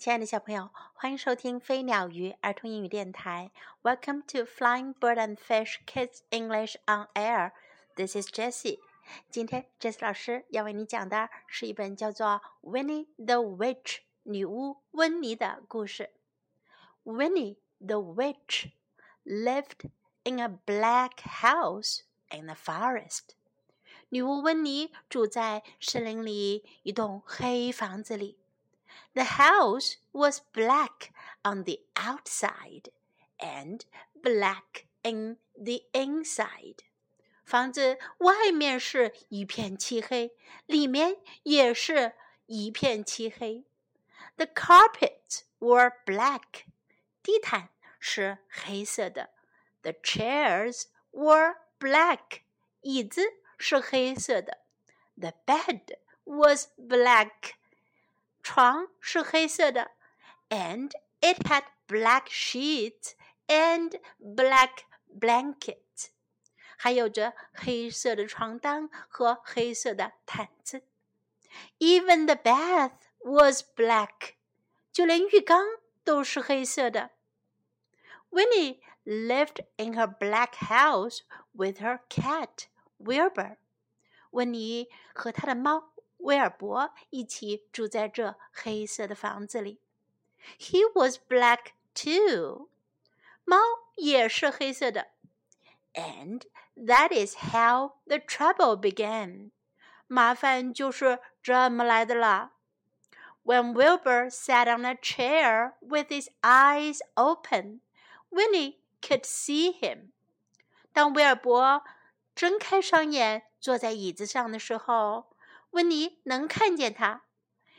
亲爱的小朋友，欢迎收听飞鸟鱼儿童英语电台。Welcome to Flying Bird and Fish Kids English on Air. This is Jessie. 今天 Jessie 老师要为你讲的是一本叫做《Winnie the Witch》女巫温妮的故事。Winnie the Witch lived in a black house in the forest. 女巫温妮住在森林里一栋黑房子里。the house was black on the outside and black in the inside. 房子外面是一片漆黑，里面也是一片漆黑。The carpets were black. 地毯是黑色的。The chairs were black. 椅子是黑色的。The bed was black. 床是黑色的，and it had black sheets and black blankets，还有着黑色的床单和黑色的毯子。Even the bath was black，就连浴缸都是黑色的。Winnie lived in her black house with her cat Wilbur。温妮和她的猫 威尔伯一起住在这黑色的房子里。He was black too，猫也是黑色的。And that is how the trouble began，麻烦就是这么来的啦。When Wilbur sat on a chair with his eyes open, Winnie could see him. 当威尔伯睁开双眼坐在椅子上的时候， 温妮能看见他。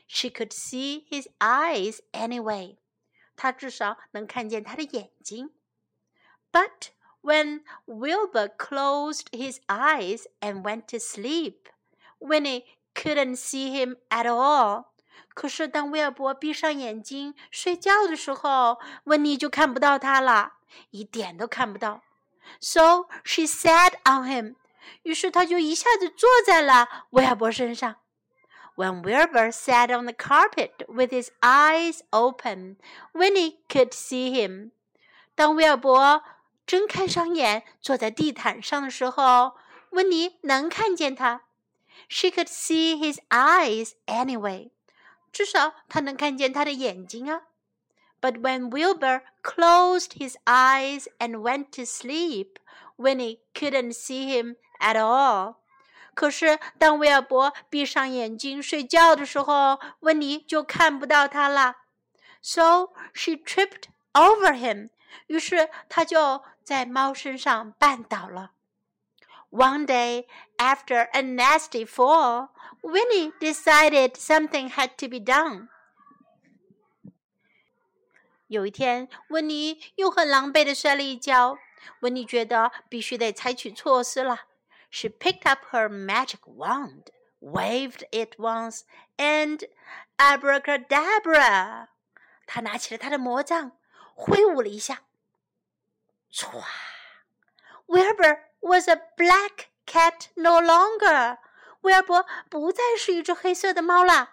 She could see his eyes anyway. 她至少能看见他的眼睛。But when Wilbur closed his eyes and went to sleep, Winnie couldn't see him at all. 可是当威尔伯闭上眼睛睡觉的时候，温妮就看不到他了，一点都看不到。So she sat on him 于是他就一下子坐在了威尔伯身上。When Wilbur sat on the carpet with his eyes open, Winnie could see him. 当威尔伯睁开双眼坐在地毯上的时候，温妮能看见他。She could see his eyes anyway. 至少她能看见他的眼睛啊。But when Wilbur closed his eyes and went to sleep, Winnie couldn't see him at all。可是当威尔伯闭上眼睛睡觉的时候，温妮就看不到他了。So she tripped over him。于是她就在猫身上绊倒了。One day, after a nasty fall, Winnie decided something had to be done. 有一天，温妮又很狼狈地摔了一跤。温妮觉得必须得采取措施了。 she picked up her magic wand, waved it once, and abracadabra. 她拿起了她的魔杖，挥舞了一下，唰！Wilbur was a black cat no longer. 威尔伯不再是一只黑色的猫了。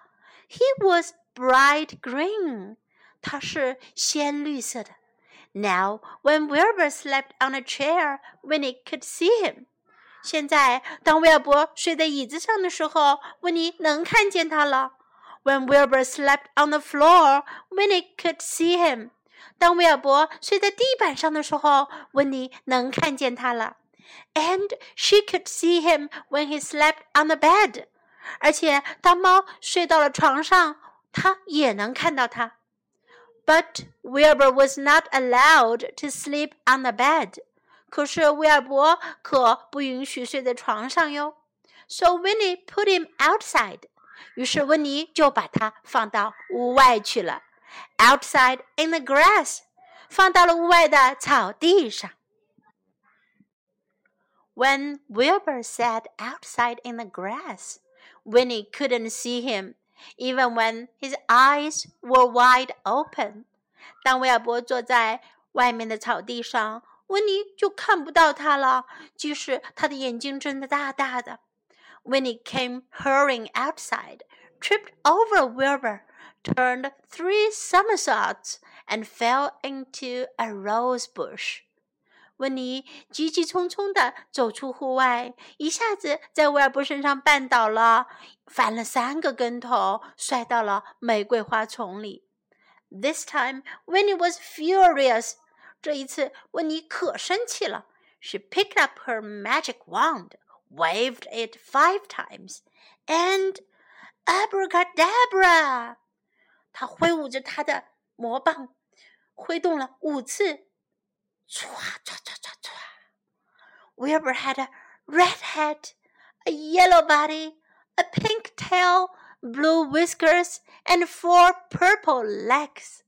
He was bright green. 他是鲜绿色的。Now, when Wilbur slept on a chair, Winnie could see him. 现在，当威尔伯睡在椅子上的时候，温妮能看见他了。When Wilbur slept on the floor, Winnie could see him. 当威尔伯睡在地板上的时候，温妮能看见他了。And she could see him when he slept on the bed. 而且，当猫睡到了床上，她也能看到他。But Wilbur was not allowed to sleep on the bed. 可是威尔伯可不允许睡在床上哟。So Winnie put him outside。于是温妮就把他放到屋外去了，outside in the grass，放到了屋外的草地上。When Wilbur sat outside in the grass, Winnie couldn't see him, even when his eyes were wide open. 当威尔伯坐在外面的草地上， 温妮就看不到他了，即使他的眼睛睁得大大的。Winnie came hurrying outside, tripped over Wilbur, turned three somersaults and fell into a rose bush. 温妮急急匆匆地走出户外，一下子在威尔伯身上绊倒了，翻了三个跟头，摔到了玫瑰花丛里。This time, Winnie was furious. 这一次，温妮可生气了。She picked up her magic wand, waved it five times, and abracadabra! 她挥舞着她的魔棒，挥动了五次。唰唰唰唰唰！Wilbur had a red head, a yellow body, a pink tail, blue whiskers, and four purple legs.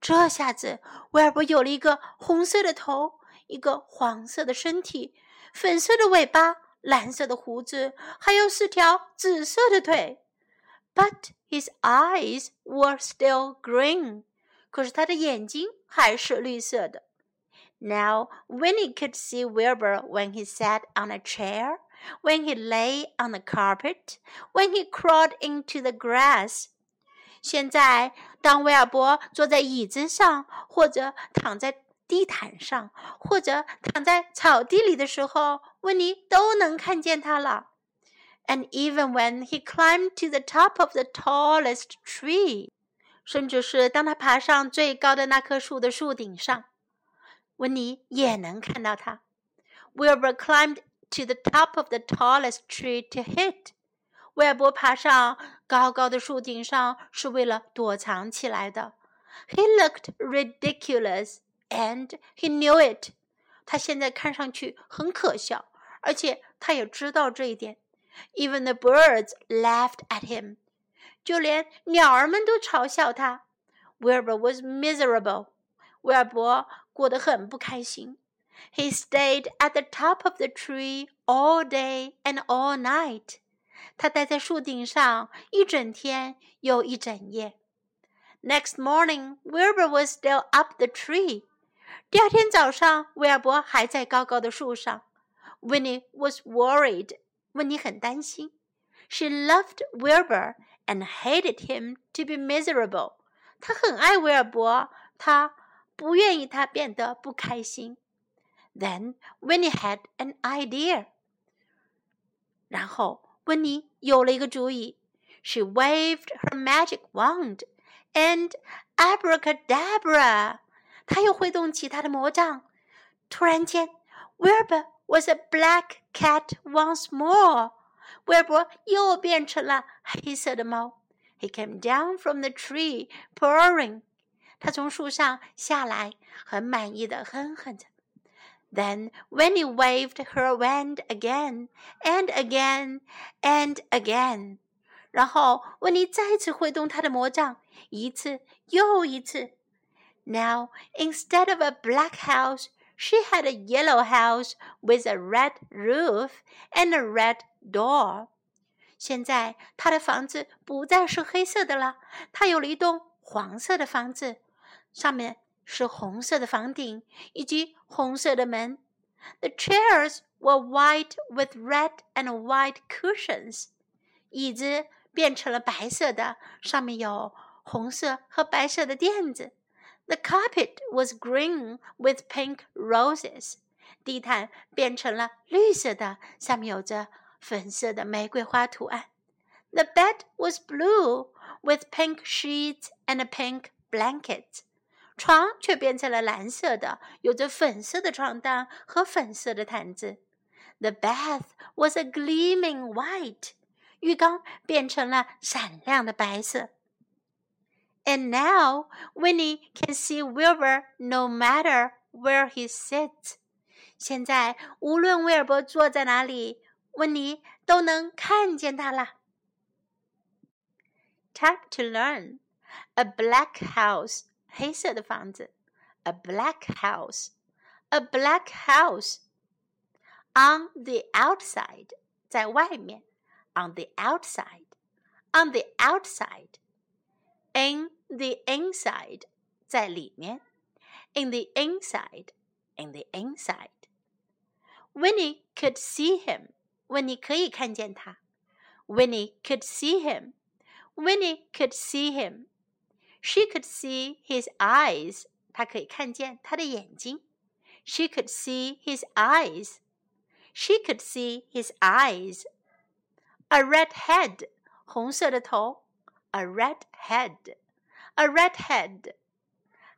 这下子，威尔伯有了一个红色的头，一个黄色的身体，粉色的尾巴，蓝色的胡子，还有四条紫色的腿。But his eyes were still green. 可是他的眼睛还是绿色的。now, Winnie could see Wilbur when he sat on a chair, when he lay on the carpet, when he crawled into the grass. 现在，当威尔伯坐在椅子上，或者躺在地毯上，或者躺在草地里的时候，温妮都能看见他了。And even when he climbed to the top of the tallest tree，甚至是当他爬上最高的那棵树的树顶上。温妮也能看到他。Wilbur climbed to the top of the tallest tree to hit。威尔伯爬上高高的树顶上是为了躲藏起来的。He looked ridiculous, and he knew it。他现在看上去很可笑，而且他也知道这一点。Even the birds laughed at him。就连鸟儿们都嘲笑他。Wilbur was miserable。威尔伯过得很不开心。He stayed at the top of the tree all day and all night. 他待在树顶上一整天又一整夜。Next morning, Wilbur was still up the tree. 第二天早上，威尔伯还在高高的树上。Winnie was worried. 温妮很担心。She loved Wilbur and hated him to be miserable. 她很爱威尔伯，她不愿意他变得不开心。Then Winnie had an idea. 然后 温妮有了一个主意。She waved her magic wand, and abracadabra，她又挥动起她的魔杖。突然间，Wilbur was a black cat once more。威尔伯又变成了黑色的猫。He came down from the tree, purring. 他从树上下来，很满意的哼哼着。 Then Winnie waved her wand again and again and again。然后温妮再次挥动她的魔杖，一次又一次。Now instead of a black house, she had a yellow house with a red roof and a red door。现在她的房子不再是黑色的了，她有了一栋黄色的房子。上面 是红色的房顶以及红色的门。The chairs were white with red and white cushions。椅子变成了白色的，上面有红色和白色的垫子。The carpet was green with pink roses。地毯变成了绿色的，上面有着粉色的玫瑰花图案。The bed was blue with pink sheets and pink blankets。 床却变成了蓝色的，有着粉色的床单和粉色的毯子。The bath was a gleaming white，浴缸变成了闪亮的白色。And now Winnie can see Wilbur no matter where he sits。现在无论威尔伯坐在哪里，温妮都能看见他了。Time to learn a black house 黑色的房子，a black house，a black house。On the outside，在外面，on the outside，on the outside。In the inside，在里面，in the inside，in the inside。Winnie could see him，温妮可以看见他。Winnie could see him。 Winnie could see him. She could see his eyes. 她可以看见他的眼睛。She could see his eyes. She could see his eyes. A red head. 红色的头。A red head. A red head.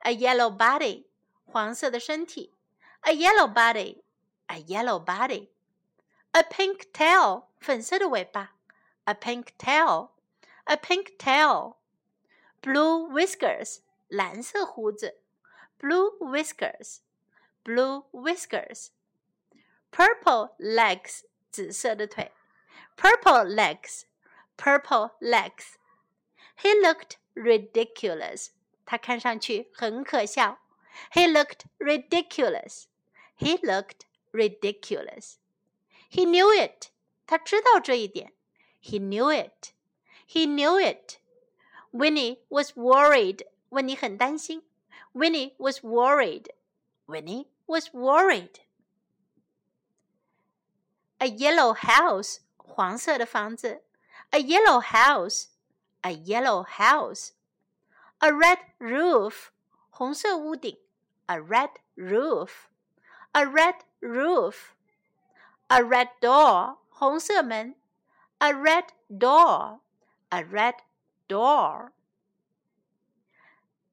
A yellow body. 黄色的身体。A yellow body. A yellow body. A pink tail. 粉色的尾巴。A pink tail. A pink tail. Blue whiskers. 蓝色胡子。Blue whiskers. Blue whiskers. Purple legs. 紫色的腿。Purple legs. Purple legs. He looked ridiculous. 他看上去很可笑。He looked ridiculous. He looked ridiculous. He knew it. 他知道这一点。He knew it. He knew it. Winnie was worried. 温妮很担心。Winnie was worried. Winnie was worried. A yellow house. 黄色的房子。A yellow house. A yellow house. A red roof. 红色屋顶。A red roof. A red roof. A red door. 红色门。A red door. A red door.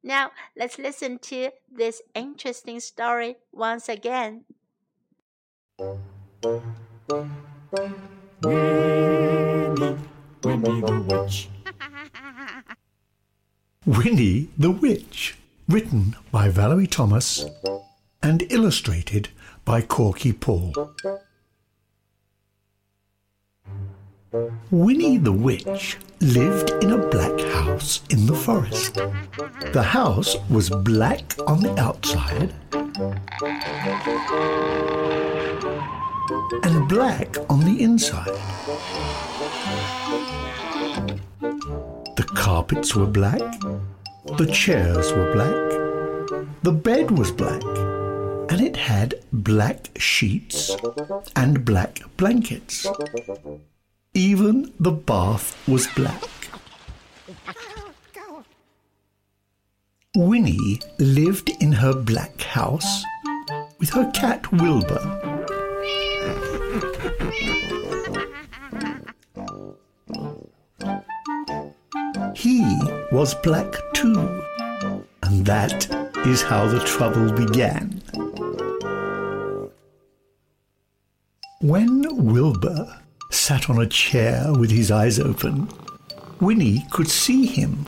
Now let's listen to this interesting story once again. Winnie, Winnie the Witch. Winnie the Witch, written by Valerie Thomas and illustrated by Korky Paul. Winnie the Witch lived in a black house in the forest. The house was black on the outside and black on the inside. The carpets were black, the chairs were black, the bed was black, and it had black sheets and black blankets. Even the bath was black. Winnie lived in her black house with her cat Wilbur. He was black too, and that is how the trouble began. When Wilbur sat on a chair with his eyes open, Winnie could see him.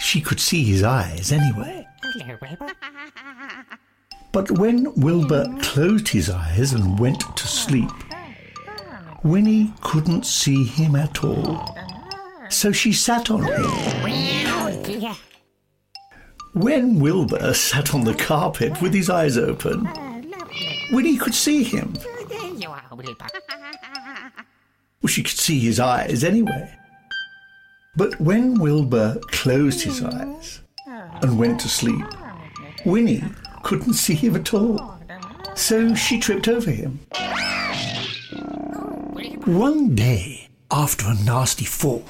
She could see his eyes anyway. But when Wilbur closed his eyes and went to sleep, Winnie couldn't see him at all. So she sat on him. When Wilbur sat on the carpet with his eyes open, Winnie could see him. Well, she could see his eyes anyway. But when Wilbur closed his eyes and went to sleep, Winnie couldn't see him at all. So she tripped over him. One day, after a nasty fall,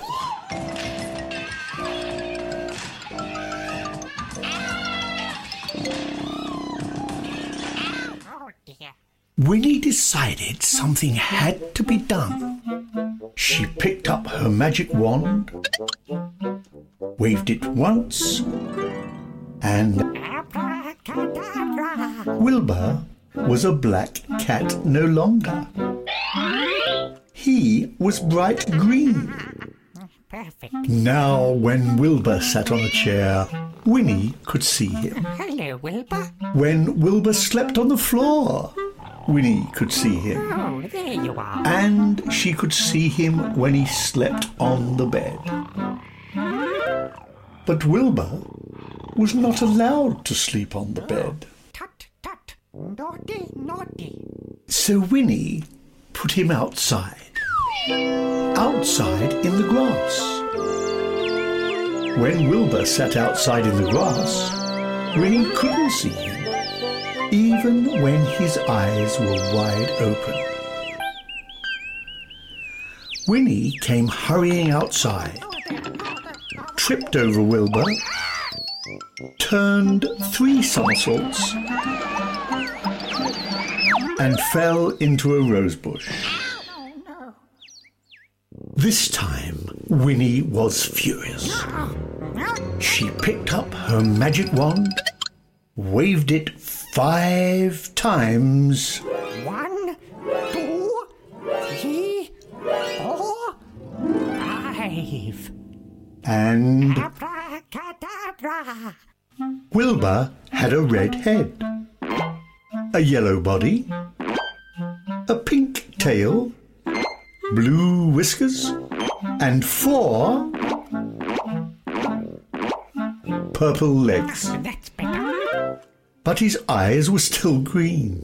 Winnie decided something had to be done. She picked up her magic wand, waved it once, and Wilbur was a black cat no longer. He was bright green. Perfect. Now, when Wilbur sat on a chair, Winnie could see him. Hello, Wilbur. When Wilbur slept on the floor, Winnie could see him. Oh, there you are. And she could see him when he slept on the bed. But Wilbur was not allowed to sleep on the bed. Tut, tut. Naughty, naughty. So Winnie put him outside. Outside in the grass. When Wilbur sat outside in the grass, Winnie couldn't see him, even when his eyes were wide open. Winnie came hurrying outside, tripped over Wilbur, turned three somersaults, and fell into a rosebush. This time, Winnie was furious. She picked up her magic wand, waved it five times, One, two, three, four, five. and Abracadabra. Wilbur had a red head, a yellow body, a pink tail, blue whiskers, and four purple legs. That's. But his eyes were still green.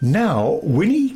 Now Winnie